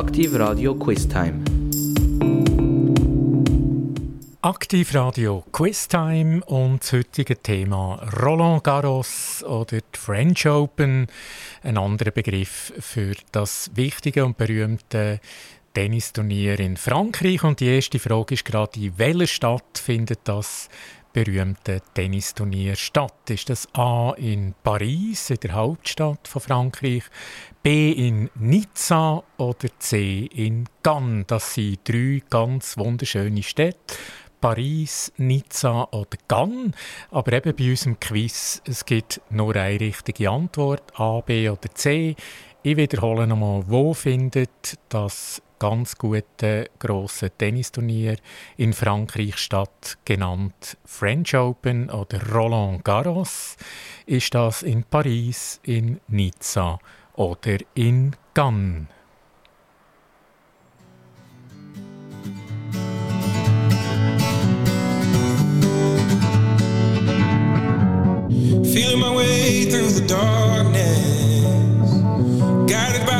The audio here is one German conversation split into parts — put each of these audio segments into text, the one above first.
Aktiv Radio Quiz Time. Aktiv Radio Quiz Time und das heutige Thema Roland Garros oder die French Open, ein anderer Begriff für das wichtige und berühmte Tennisturnier in Frankreich. Und die erste Frage ist gerade, in welcher Stadt findet das berühmte Tennisturnier statt? Ist das A in Paris, in der Hauptstadt von Frankreich, B in Nizza oder C in Cannes? Das sind drei ganz wunderschöne Städte. Paris, Nizza oder Cannes. Aber eben bei unserem Quiz, es gibt nur eine richtige Antwort, A, B oder C. Ich wiederhole nochmal, wo findet das ganz gute grosse Tennisturnier in Frankreich statt, genannt French Open oder Roland Garros? Ist das in Paris, in Nizza oder in Cannes? Feeling my way through the darkness, guided by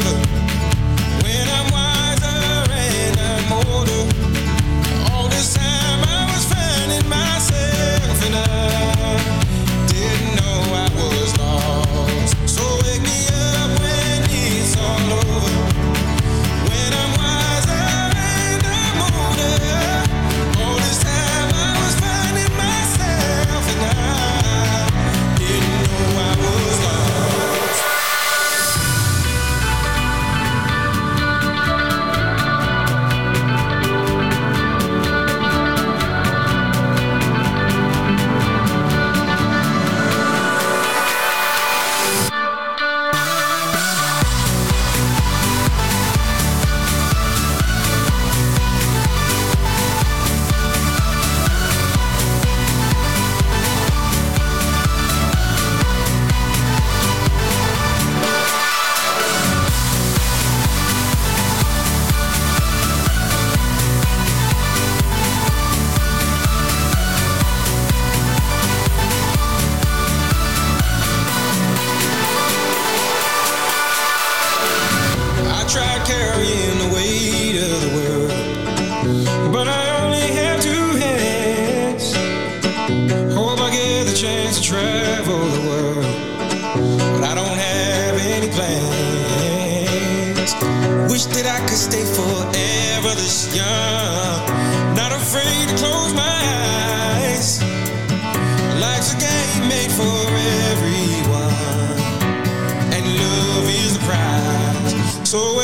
So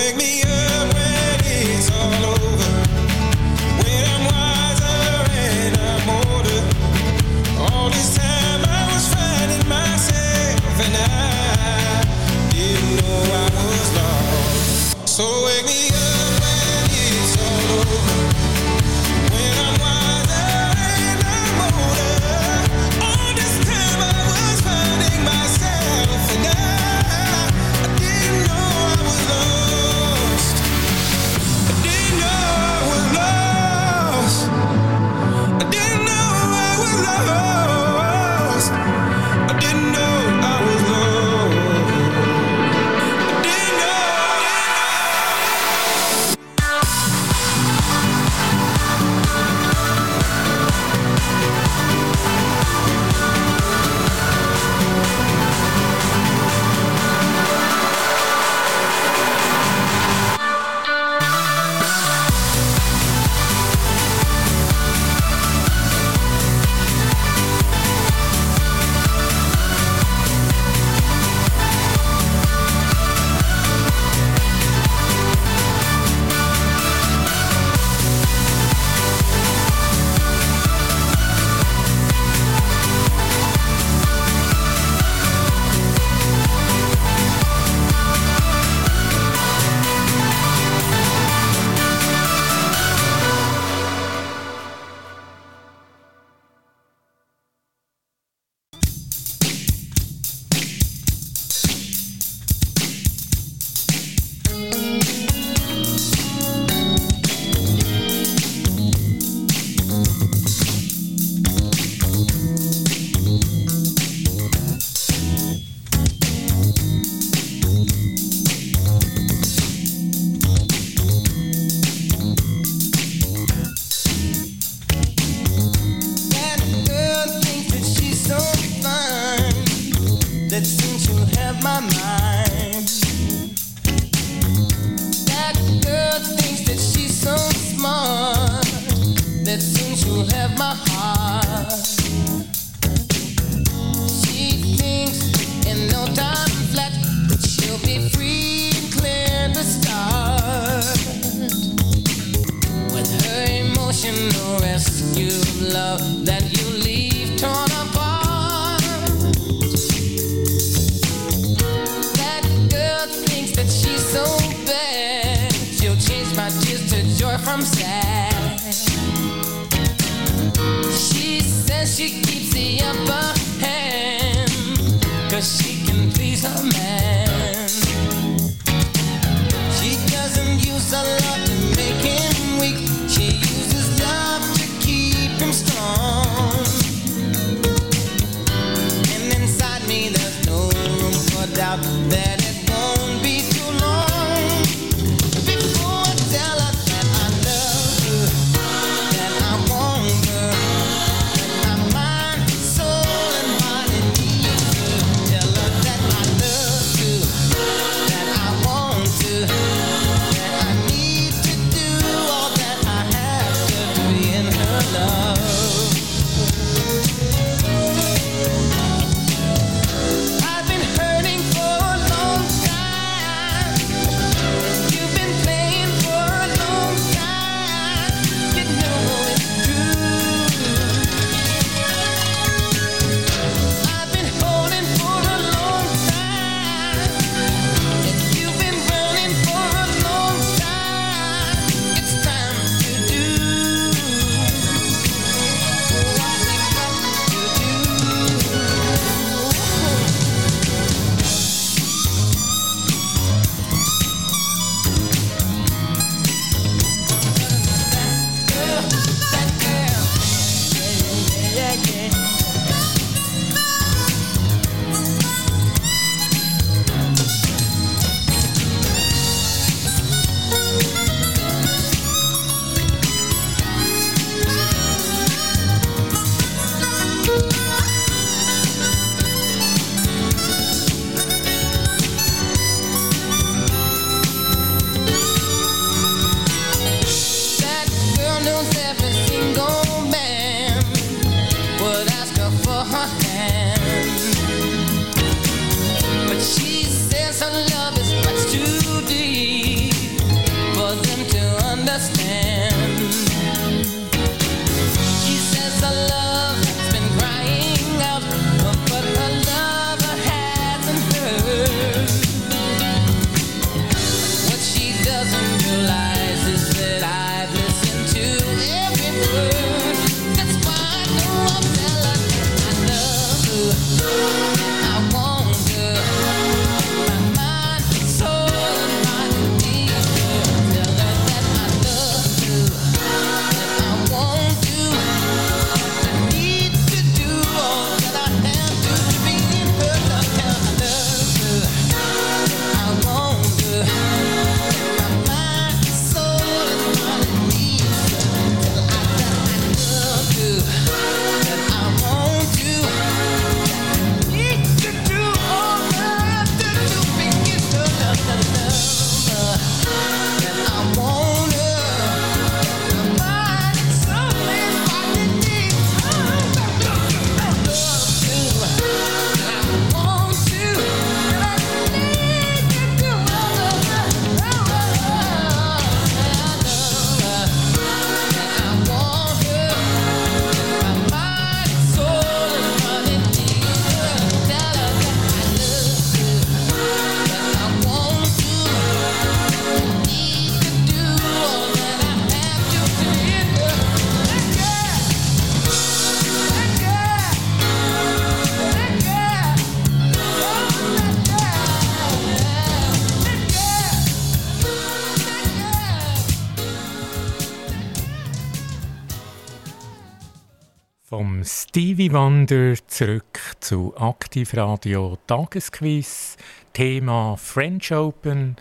Stevie Wonder zurück zu Aktivradio Tagesquiz. Thema French Open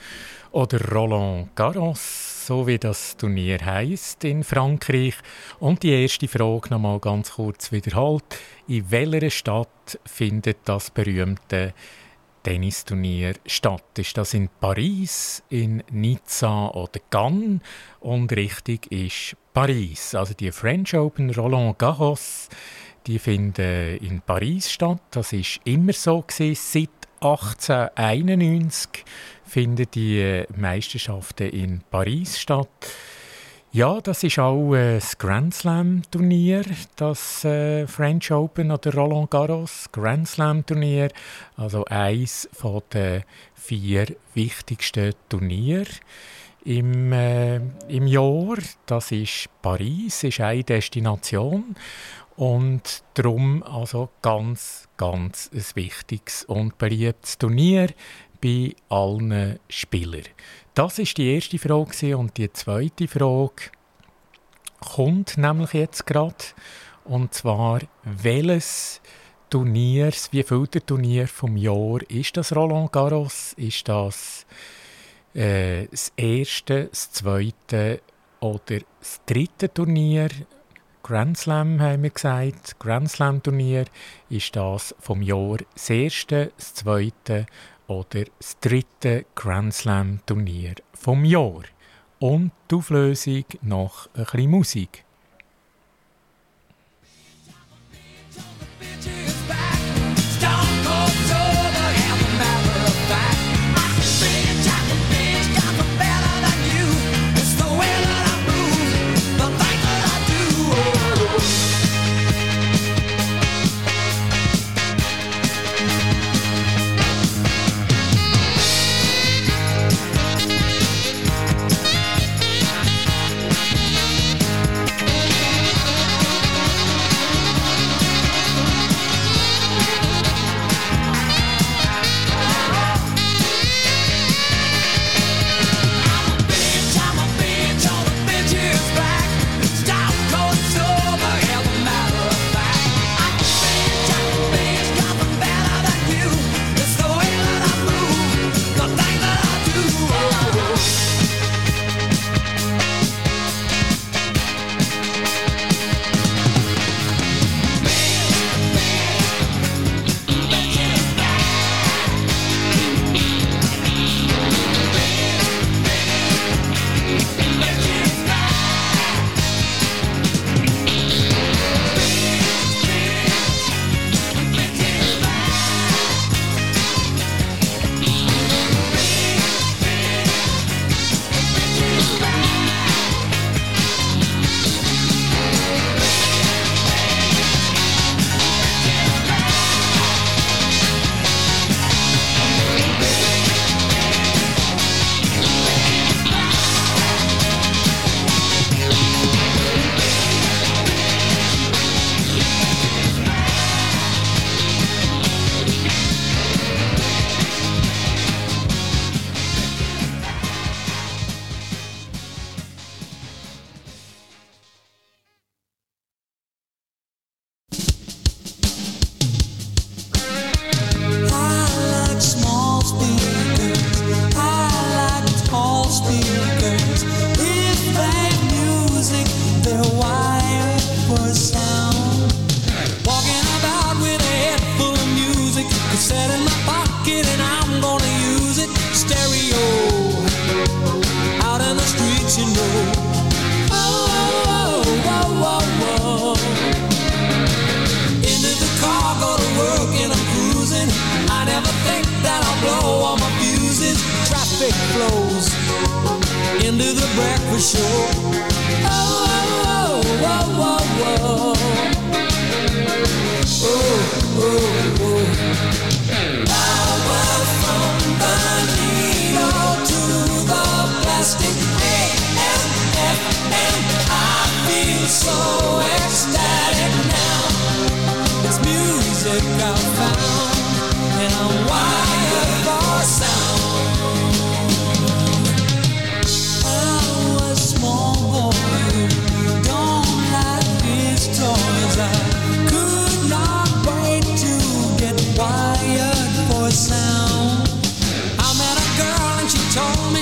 oder Roland Garros, so wie das Turnier heißt in Frankreich. Und die erste Frage noch mal ganz kurz wiederholt: In welcher Stadt findet das berühmte Tennisturnier statt? Ist das in Paris, in Nizza oder Cannes? Und richtig ist Paris. Also die French Open Roland Garros, die finden in Paris statt. Das ist immer so gewesen. Seit 1891 finden die Meisterschaften in Paris statt. Ja, das ist auch ein Grand Slam Turnier, das äh, French Open oder Roland Garros Grand Slam Turnier, also eins von den vier wichtigsten Turnier im, äh, im Jahr. Das ist Paris, ist eine Destination und darum also ganz, ganz ein wichtiges und beliebtes Turnier bei allen Spielern. Das ist die erste Frage und die zweite Frage kommt nämlich jetzt gerade und zwar welches Turnier, wie viel der Turnier vom Jahr ist das Roland Garros? Ist das äh, das erste, das zweite oder das dritte Turnier? Grand Slam haben wir gesagt. Grand Slam Turnier ist das vom Jahr das erste, das zweite oder das dritte Grand Slam Turnier vom Jahr. Und die Auflösung nach ein bisschen Musik.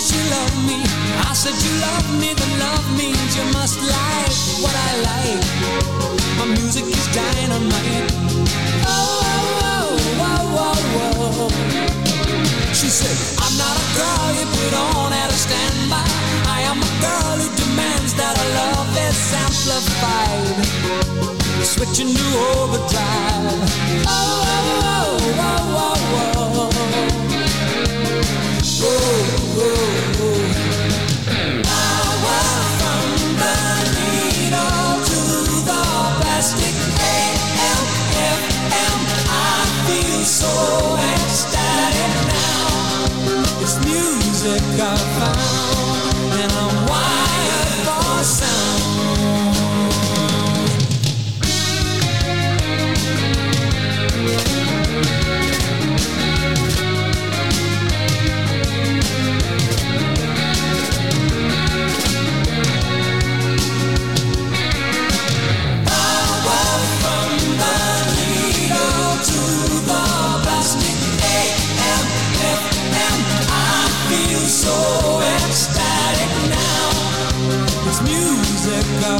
that you love me I said you love me, then love means you must like what I like My music is dynamite Oh, oh, oh, oh, oh, oh. oh. She said, I'm not a girl you put on at a standby I am a girl who demands that our love is amplified Switching to overdrive Oh, oh, oh, oh, oh, oh. oh, oh. oh. So ecstatic now. It's music I found, and I'm wired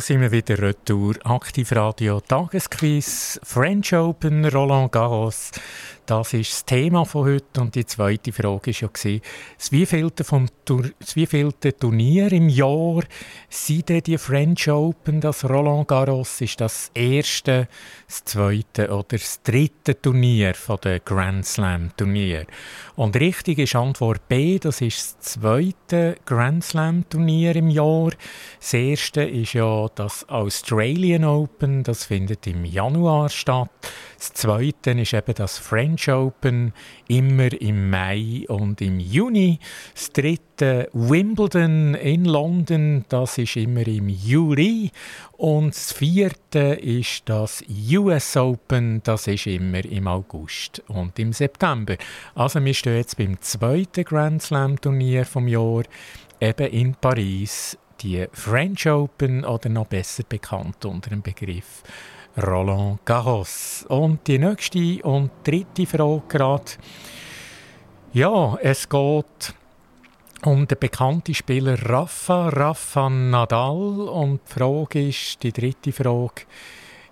Da sind wir wieder retour. Aktivradio Tagesquiz, French Open, Roland Garros. Das ist das Thema von heute. Und die zweite Frage war ja, das wievielte, Turnier im Jahr sind denn die French Open, das Roland Garros? Ist das erste, das zweite oder das dritte Turnier von den Grand Slam Turnier? Und richtig ist Antwort B, das ist das zweite Grand Slam Turnier im Jahr. Das erste ist ja das Australian Open, das findet im Januar statt. Das zweite ist eben das French Open, immer im Mai und im Juni. Das dritte Wimbledon in London, das ist immer im Juli. Und das vierte ist das US Open, das ist immer im August und im September. Also wir stehen jetzt beim zweiten Grand Slam Turnier vom Jahr, eben in Paris, die French Open oder noch besser bekannt unter dem Begriff Roland Garros. Und die nächste und dritte Frage gerade. Ja, es geht um den bekannten Spieler Rafa, Rafa Nadal. Und die Frage ist, die dritte Frage,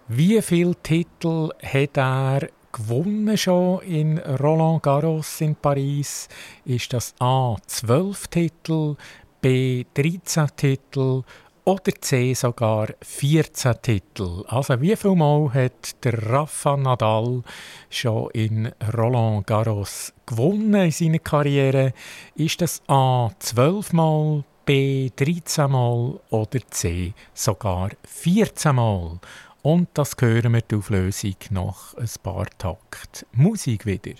wie viele Titel hat er gewonnen schon in Roland Garros in Paris? Ist das A 12 Titel, B 13 Titel oder C sogar 14 Titel. Also wie viel Mal hat der Rafa Nadal schon in Roland Garros gewonnen in seiner Karriere? Ist das A 12 Mal, B 13 Mal oder C sogar 14 Mal? Und das hören wir die Auflösung nach ein paar Takt Musik wieder.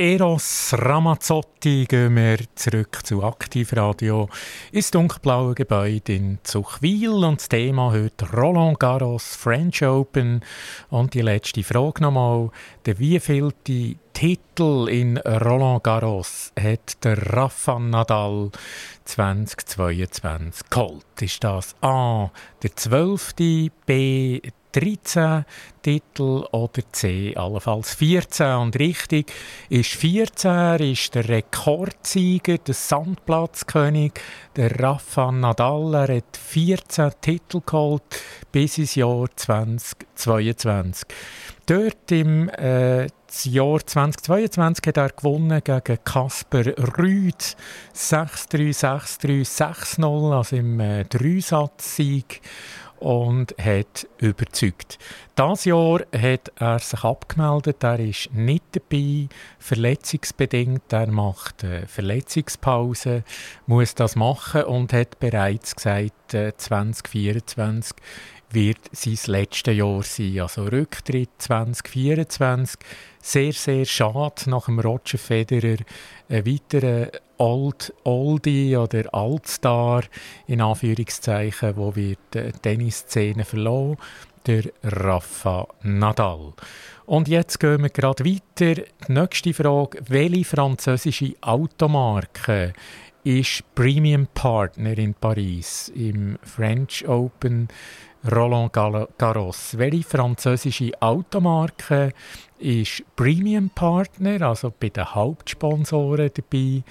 Eros Ramazzotti gehen wir zurück zu Aktivradio ins dunkelblaue Gebäude in Zuchwil und das Thema heute Roland Garros French Open und die letzte Frage nochmal, der wievielte Titel in Roland Garros hat der Rafa Nadal 2022 geholt? Ist das A, der 12., B, 13 Titel oder C, allenfalls 14. Und richtig ist 14, er ist der Rekordsieger, der Sandplatzkönig, der Rafa Nadal. Er hat 14 Titel geholt bis ins Jahr 2022. Dort im äh, Jahr 2022 hat er gewonnen gegen Kasper Rüd 6-3, 6-3, 6-0, also im äh, Dreisatz-Sieg und hat überzeugt. Das Jahr hat er sich abgemeldet, er ist nicht dabei, verletzungsbedingt, er macht äh, Verletzungspause, muss das machen und hat bereits gesagt, äh, 2024 wird sein letztes Jahr sein, also Rücktritt 2024. Sehr, sehr schade nach dem Roger Federer, ein weiterer Old, Oldie oder Altstar in Anführungszeichen, wo wird die Tennisszene verloren, der Rafa Nadal. Und jetzt gehen wir gerade weiter. Die nächste Frage, welche französische Automarke ist Premium Partner in Paris im French Open Roland Garros. Welche französische Automarke ist Premium Partner, also bei den Hauptsponsoren dabei?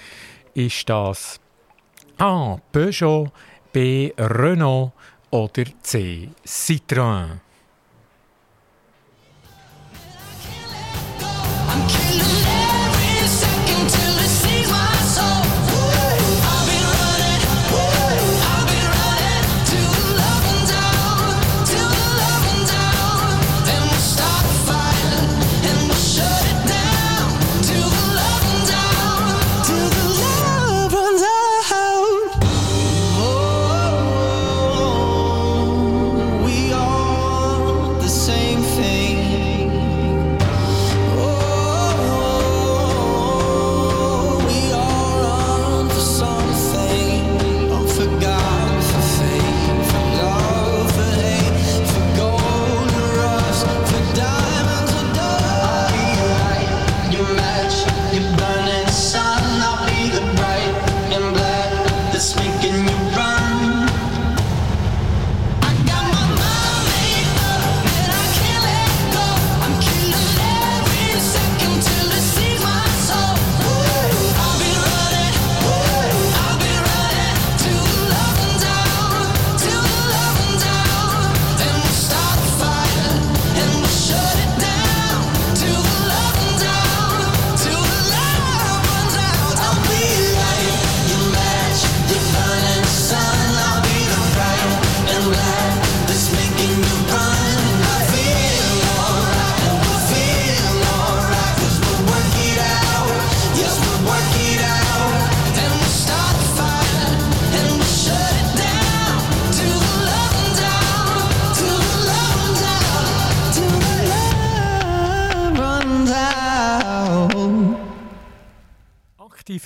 Ist das A. Peugeot, B. Renault oder C. Citroën?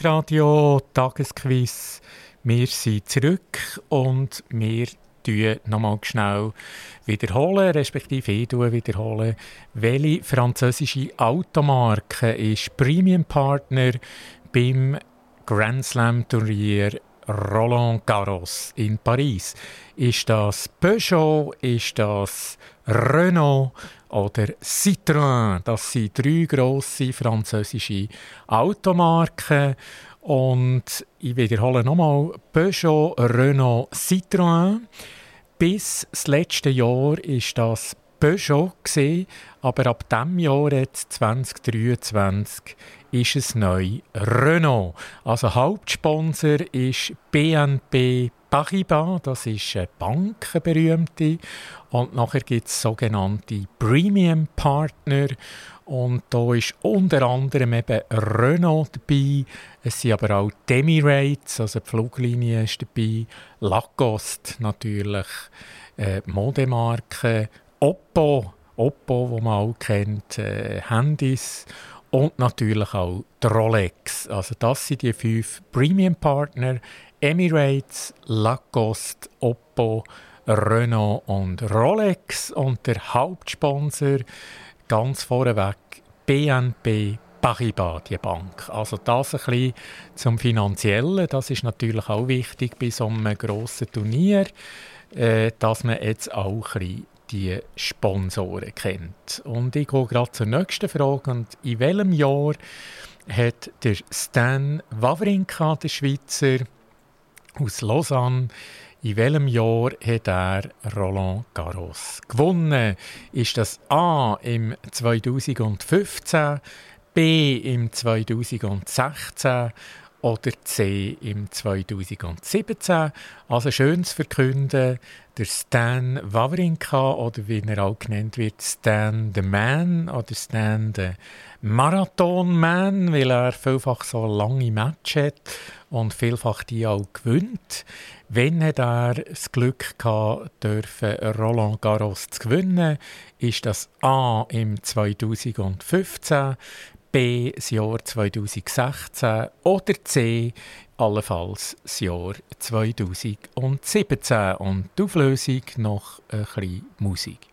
Aktivradio Tagesquiz. Wir sind zurück und wir tun nochmal schnell wiederholen, respektive ich wiederholen, welche französische Automarke ist Premium Partner beim Grand Slam Turnier Roland Garros in Paris. Ist das Peugeot, ist das Renault oder Citroën? Das sind drei grosse französische Automarken. Und ich wiederhole nochmal, Peugeot, Renault, Citroën. Bis das letzte Jahr war das Peugeot, aber ab diesem Jahr, jetzt 2023, ist es neu Renault. Also Hauptsponsor ist BNP Paribas, das ist eine Bank, eine berühmte. Und nachher gibt es sogenannte Premium Partner. Und da ist unter anderem eben Renault dabei. Es sind aber auch Demirates, also die Fluglinie ist dabei. Lacoste natürlich, äh, Modemarke. Oppo, Oppo, wo man auch kennt, äh, Handys. Und natürlich auch die Rolex. Also das sind die fünf Premium-Partner Emirates, Lacoste, Oppo, Renault und Rolex und der Hauptsponsor ganz vorneweg BNP Paribas, die Bank. Also das ein bisschen zum Finanziellen, das ist natürlich auch wichtig bei so einem grossen Turnier, äh, dass man jetzt auch ein bisschen die Sponsoren kennt. Und ich gehe gerade zur nächsten Frage. Und in welchem Jahr hat der Stan Wawrinka, der Schweizer aus Lausanne, in welchem Jahr hat er Roland Garros gewonnen? Ist das A im 2015, B im 2016 oder C im 2017? Also schön zu verkünden, der Stan Wawrinka oder wie er auch genannt wird, Stan the Man oder Stan the Marathon Man, weil er vielfach so lange Matches hat und vielfach die auch gewinnt. Wenn er das Glück dürfen Roland Garros zu gewinnen, ist das A im 2015, B das Jahr 2016 oder C allenfalls das Jahr 2017. Und die Auflösung noch ein bisschen Musik.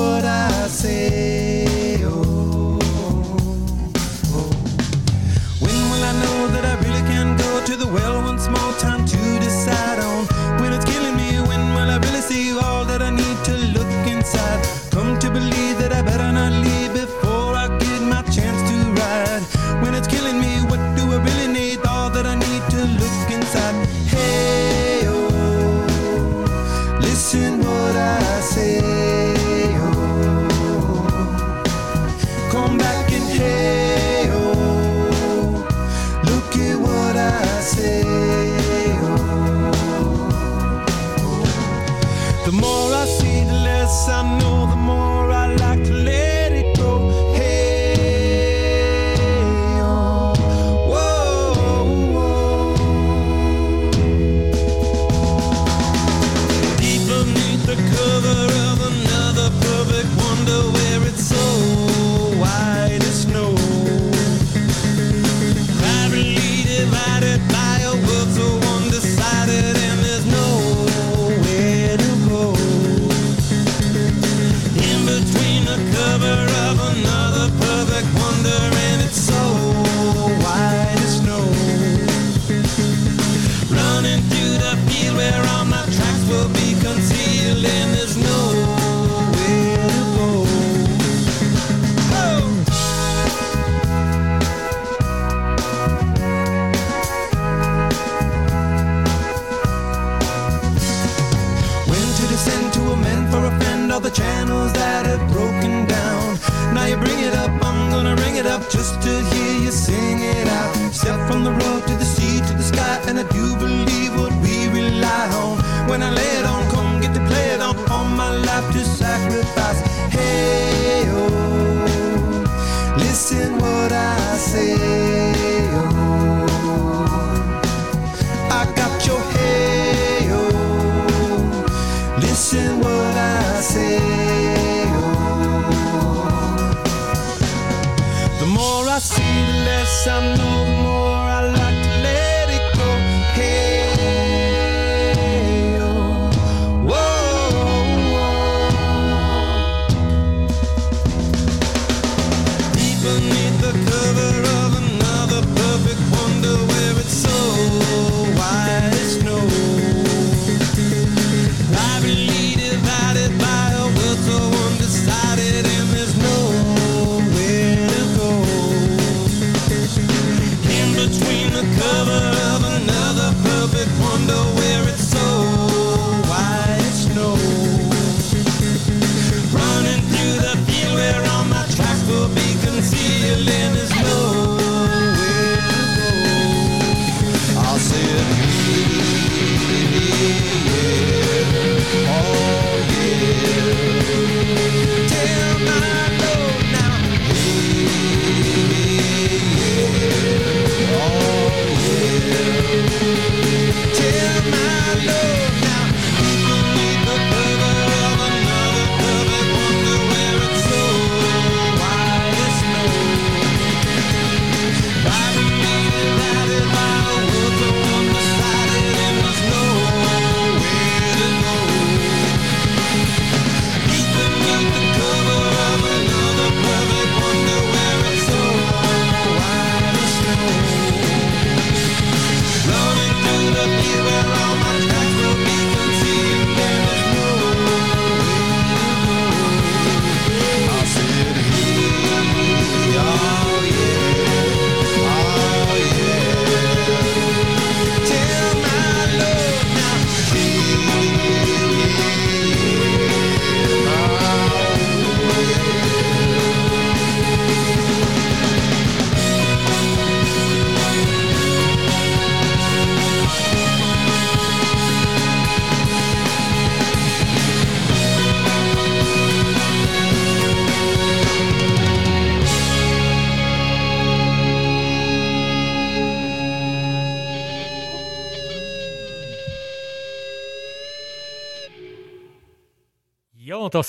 what I say, oh. oh. When will I know that I really can go to the well goodbyes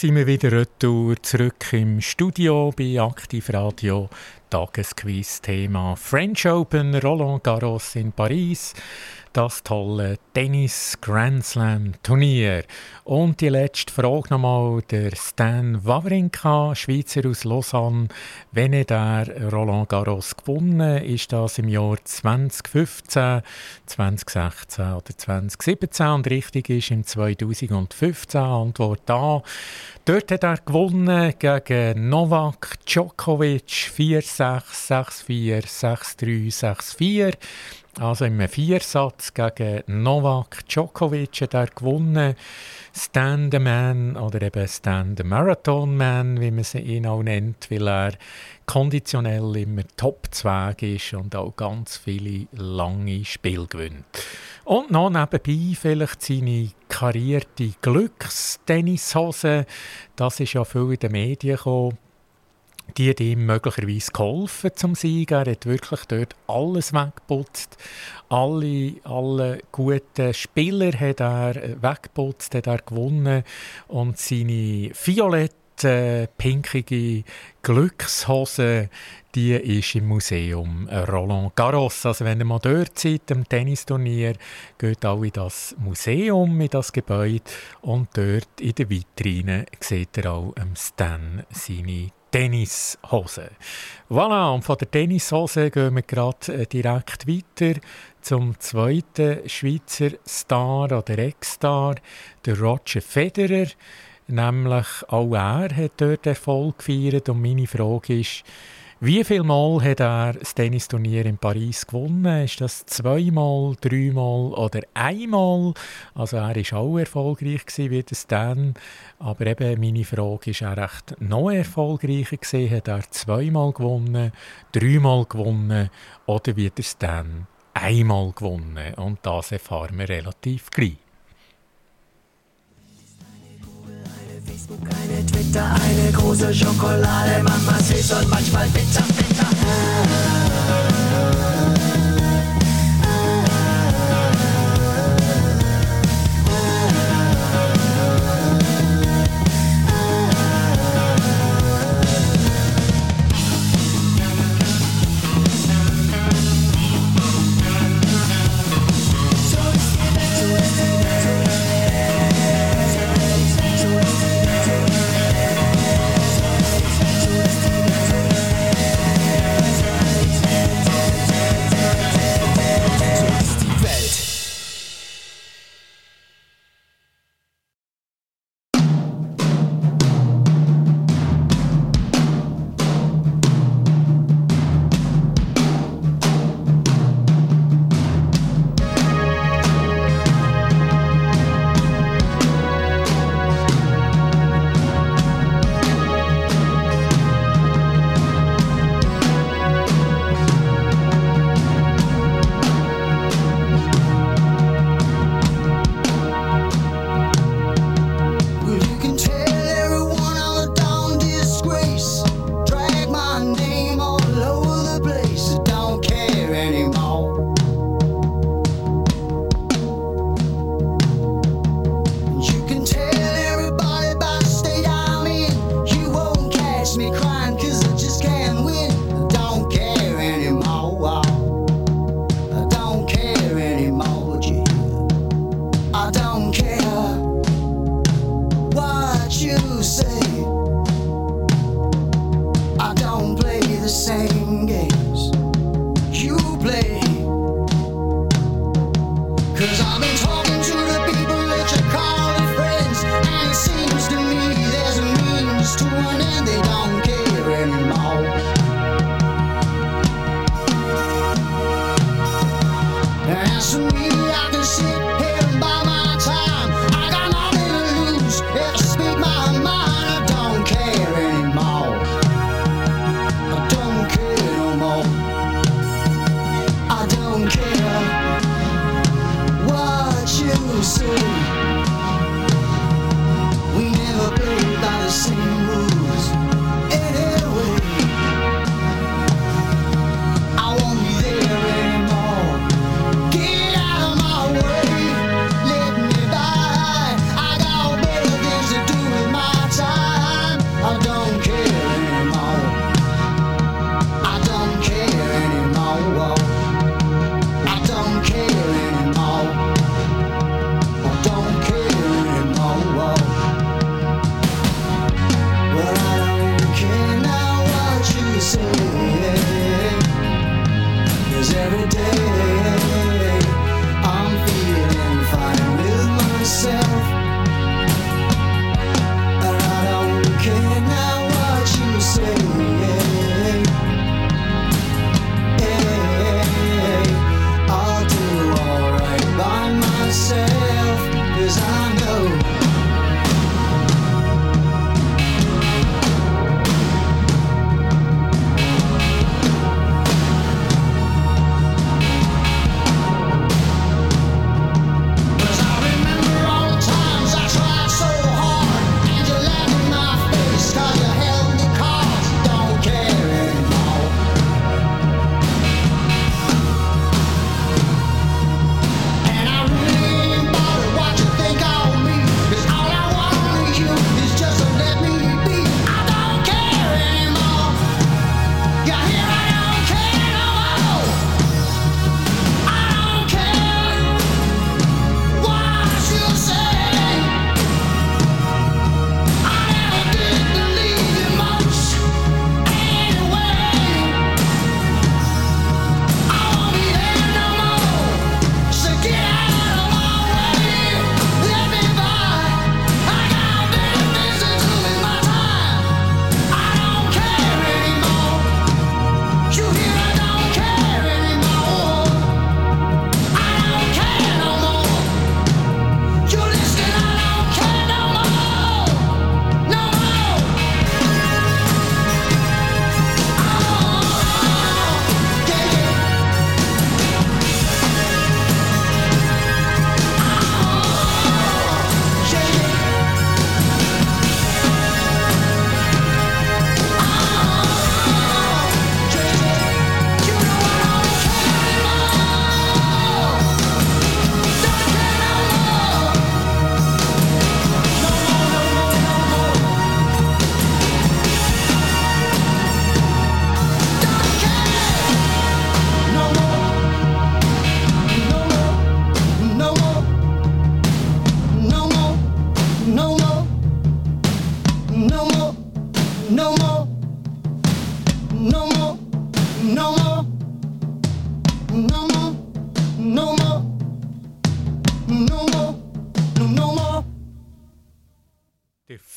sind wir wieder retour zurück im Studio bei Aktiv Radio. Tagesquiz-Thema French Open, Roland Garros in Paris. Das tolle Tennis Grand Slam Turnier. Und die letzte Frage nochmal, der Stan Wawrinka, Schweizer aus Lausanne. Wenn er der Roland Garros gewonnen, ist das im Jahr 2015, 2016 oder 2017 und richtig ist im 2015. Antwort A. Dort hat er gewonnen gegen Novak Djokovic 4-6, 6-4, 6-3, 6-4. Also im Viersatz gegen Novak Djokovic hat er gewonnen. Stand Man oder eben Stand Marathon Man, wie man ihn auch nennt, weil er konditionell immer Top-Zweig ist und auch ganz viele lange Spiele gewinnt. Und noch nebenbei vielleicht seine karierte Glückstennishose. Das ist ja viel in den Medien gekommen. Die hat ihm möglicherweise geholfen zum Sieg. Er hat wirklich dort alles weggeputzt. Alle, alle guten Spieler hat er weggeputzt, hat er gewonnen. Und seine violette, pinkige Glückshose, die ist im Museum Roland Garros. Also wenn ihr mal dort seid, am Tennisturnier, geht auch in das Museum, in das Gebäude. Und dort in der Vitrine seht ihr auch Stan seine Tennishose. Voilà, und von der Tennishose gehen wir gerade äh, direkt weiter zum zweiten Schweizer Star oder Ex-Star, der Roger Federer. Nämlich auch er hat dort Erfolg gefeiert und meine Frage ist, wie viel Mal hat er das Tennisturnier in Paris gewonnen? Ist das zweimal, dreimal oder einmal? Also er war auch erfolgreich gewesen wie der Stan. Aber eben meine Frage ist, er recht noch erfolgreicher gewesen? Hat er zweimal gewonnen, dreimal gewonnen oder wie der Stan einmal gewonnen? Und das erfahren wir relativ gleich. Eine Twitter, eine große Schokolade, Mama süß und manchmal bitter, bitter.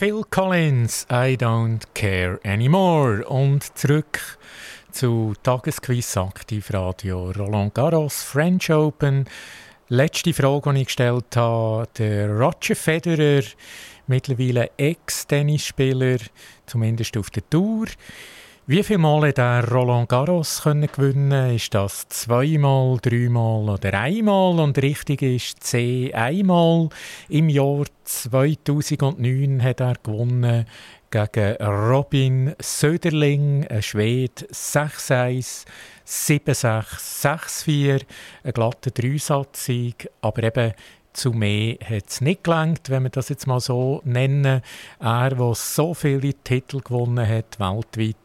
Phil Collins, I don't care anymore. Und zurück zu Tagesquiz Aktivradio. Roland Garros, French Open. Letzte Frage, die ich gestellt habe. Der Roger Federer, mittlerweile Ex-Tennisspieler, zumindest auf der Tour. Wie viele Mal hat Roland Garros können gewinnen? Ist das zweimal, dreimal oder einmal? Und richtig ist C einmal. Im Jahr 2009 hat er gewonnen gegen Robin Söderling, ein Schwede, 6-1, 7-6, 6-4, ein glatter Dreisatz-Sieg, aber eben zu mehr hat es nicht gelangt, wenn wir das jetzt mal so nennen. Er, der so viele Titel gewonnen hat, weltweit,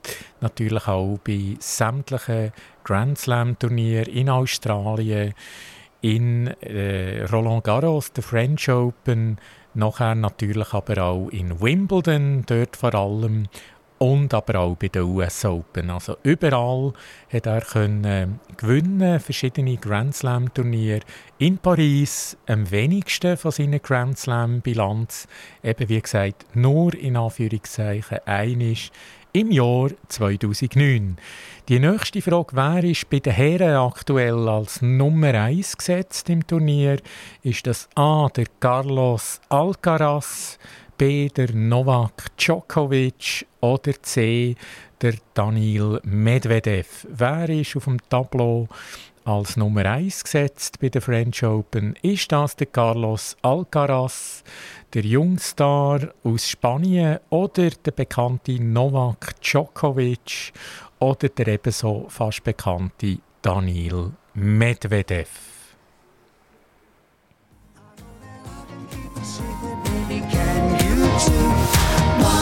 natürlich auch bei sämtlichen Grand Slam-Turnieren in Australien, in äh, Roland Garros, der French Open, nachher natürlich aber auch in Wimbledon, dort vor allem, und aber auch bei den US Open. Also überall hat er können äh, gewinnen, verschiedene Grand Slam Turniere. In Paris am wenigsten von seiner Grand Slam Bilanz, eben wie gesagt nur in Anführungszeichen einisch im Jahr 2009. Die nächste Frage wäre, ist bei den Herren aktuell als Nummer 1 gesetzt im Turnier? Ist das A, der Carlos Alcaraz, B, der Novak Djokovic oder C, der Daniil Medvedev? Wer ist auf dem Tableau als Nummer 1 gesetzt bei der French Open. Ist das der Carlos Alcaraz, der Jungstar aus Spanien oder der bekannte Novak Djokovic oder der ebenso fast bekannte Daniil Medvedev?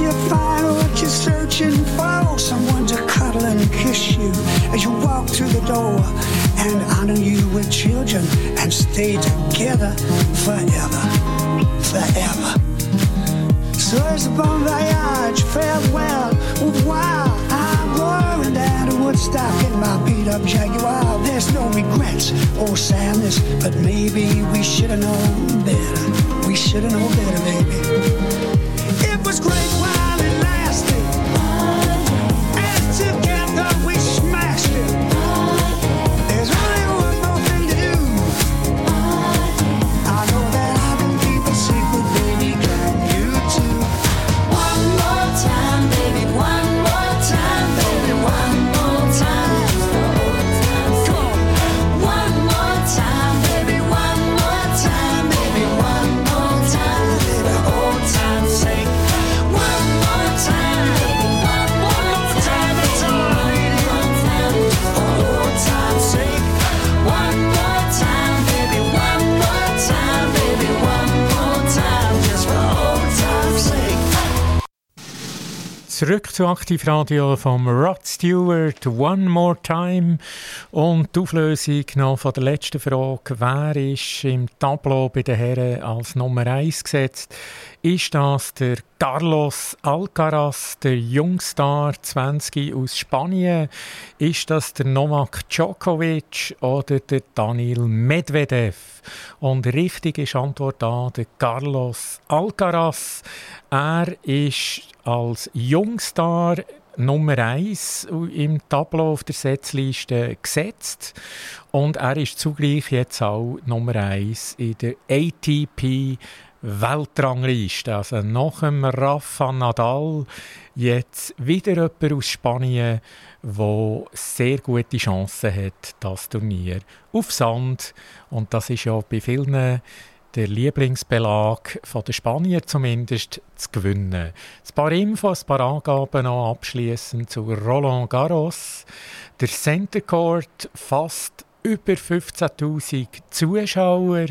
you find what you're searching for. Someone to cuddle and kiss you as you walk through the door and honor you with children and stay together forever, forever. So it's a bon voyage, farewell, revoir. I'm going down to Woodstock in my beat up Jaguar. There's no regrets or sadness, but maybe we should have known better. We should have known better, baby great Zurück zu Aktivradio vom Rod Stewart, One More Time. Und die Auflösung noch von der letzten Frage. Wer ist im Tableau bei den Herren als Nummer 1 gesetzt? Ist das der Carlos Alcaraz, der Jungstar 20 aus Spanien? Ist das der Novak Djokovic oder der Daniil Medvedev? Und richtig ist Antwort A, der Carlos Alcaraz. Er ist als Jungstar Nummer 1 im Tableau auf der Setzliste gesetzt und er ist zugleich jetzt auch Nummer 1 in der ATP Weltrangliste. Also nach dem Rafa Nadal jetzt wieder jemand aus Spanien, wo sehr gute Chancen hat, das Turnier auf Sand. Und das ist ja bei vielen der Lieblingsbelag von der Spanier zumindest zu gewinnen. Ein paar Infos, ein paar Angaben noch abschließend zu Roland Garros. Der Center Court fast über 15.000 Zuschauer.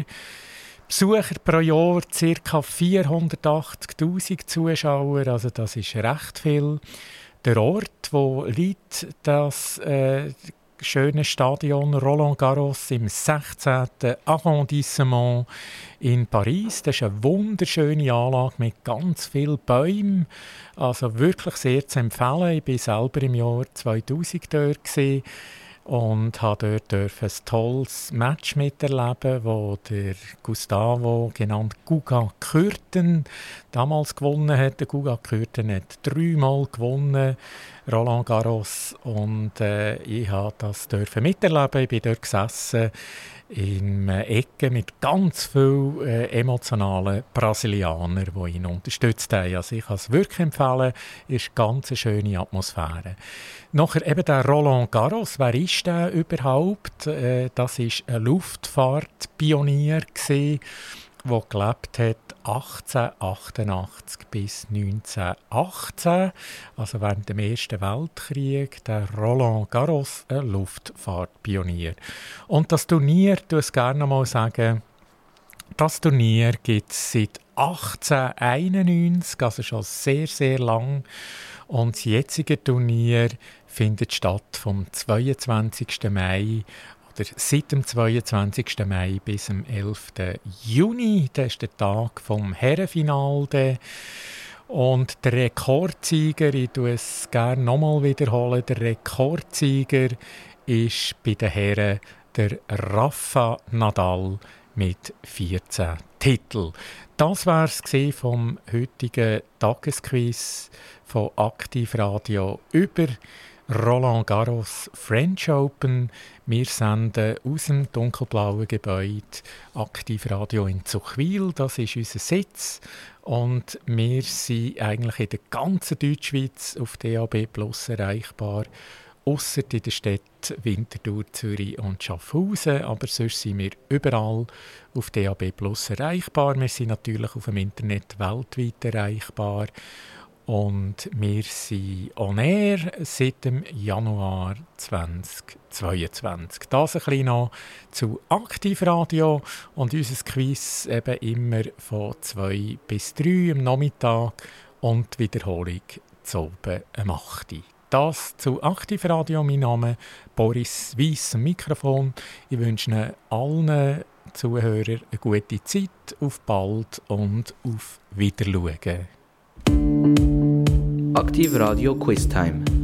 Besucher pro Jahr ca. 480.000 Zuschauer, also das ist recht viel. Der Ort, wo liegt das äh, schöne Stadion Roland Garros im 16. Arrondissement in Paris. Das ist eine wunderschöne Anlage mit ganz vielen Bäumen. Also wirklich sehr zu empfehlen. Ich war selber im Jahr 2000 dort gewesen und habe dort ein tolles Match miterleben, wo der Gustavo, genannt Guga Kürten, damals gewonnen hat. Der Guga Kürten hat dreimal gewonnen, Roland Garros, und äh, ich habe das dürfen miterleben. Ich bin dort gesessen in Ecke mit ganz vielen äh, emotionalen Brasilianern, die ihn unterstützt haben. Also ich kann es wirklich empfehlen, ist eine ganz schöne Atmosphäre. Nachher eben der Roland Garros, wer ist der überhaupt? Äh, das ist ein Luftfahrtpionier der gelebt hat 1888 bis 1918, also während dem Ersten Weltkrieg, der Roland Garros, ein Luftfahrtpionier. Und das Turnier, du es gerne noch mal sagen, das Turnier gibt es seit 1891, also schon sehr, sehr lang. Und das jetzige Turnier findet statt vom 22. Mai oder seit dem 22. Mai bis zum 11. Juni. Das ist der Tag vom Herrenfinale. Und der Rekordsieger, ich tue es gerne nochmal wiederholen, der Rekordsieger ist bei den Herren der Rafa Nadal mit 14 Titeln. Das war es vom heutigen Tagesquiz von Aktivradio über Roland Garros French Open. Wir senden aus dem dunkelblauen Gebäude Aktivradio in Zuchwil. Das ist unser Sitz. Und wir sind eigentlich in der ganzen Deutschschweiz auf DAB Plus erreichbar. Ausser in den Städten Winterthur, Zürich und Schaffhausen. Aber sonst sind wir überall auf DAB Plus erreichbar. Wir sind natürlich auf dem Internet weltweit erreichbar. Und wir sind on air seit dem Januar 2022. Das ein bisschen noch zu Aktivradio und unser Quiz eben immer von 2 bis 3 am Nachmittag und die Wiederholung zu oben am 8. Das zu Aktivradio. Mein Name Boris Weiss am Mikrofon. Ich wünsche allen Zuhörern eine gute Zeit. Auf bald und auf Wiedersehen. Aktiv Radio Quiz Time.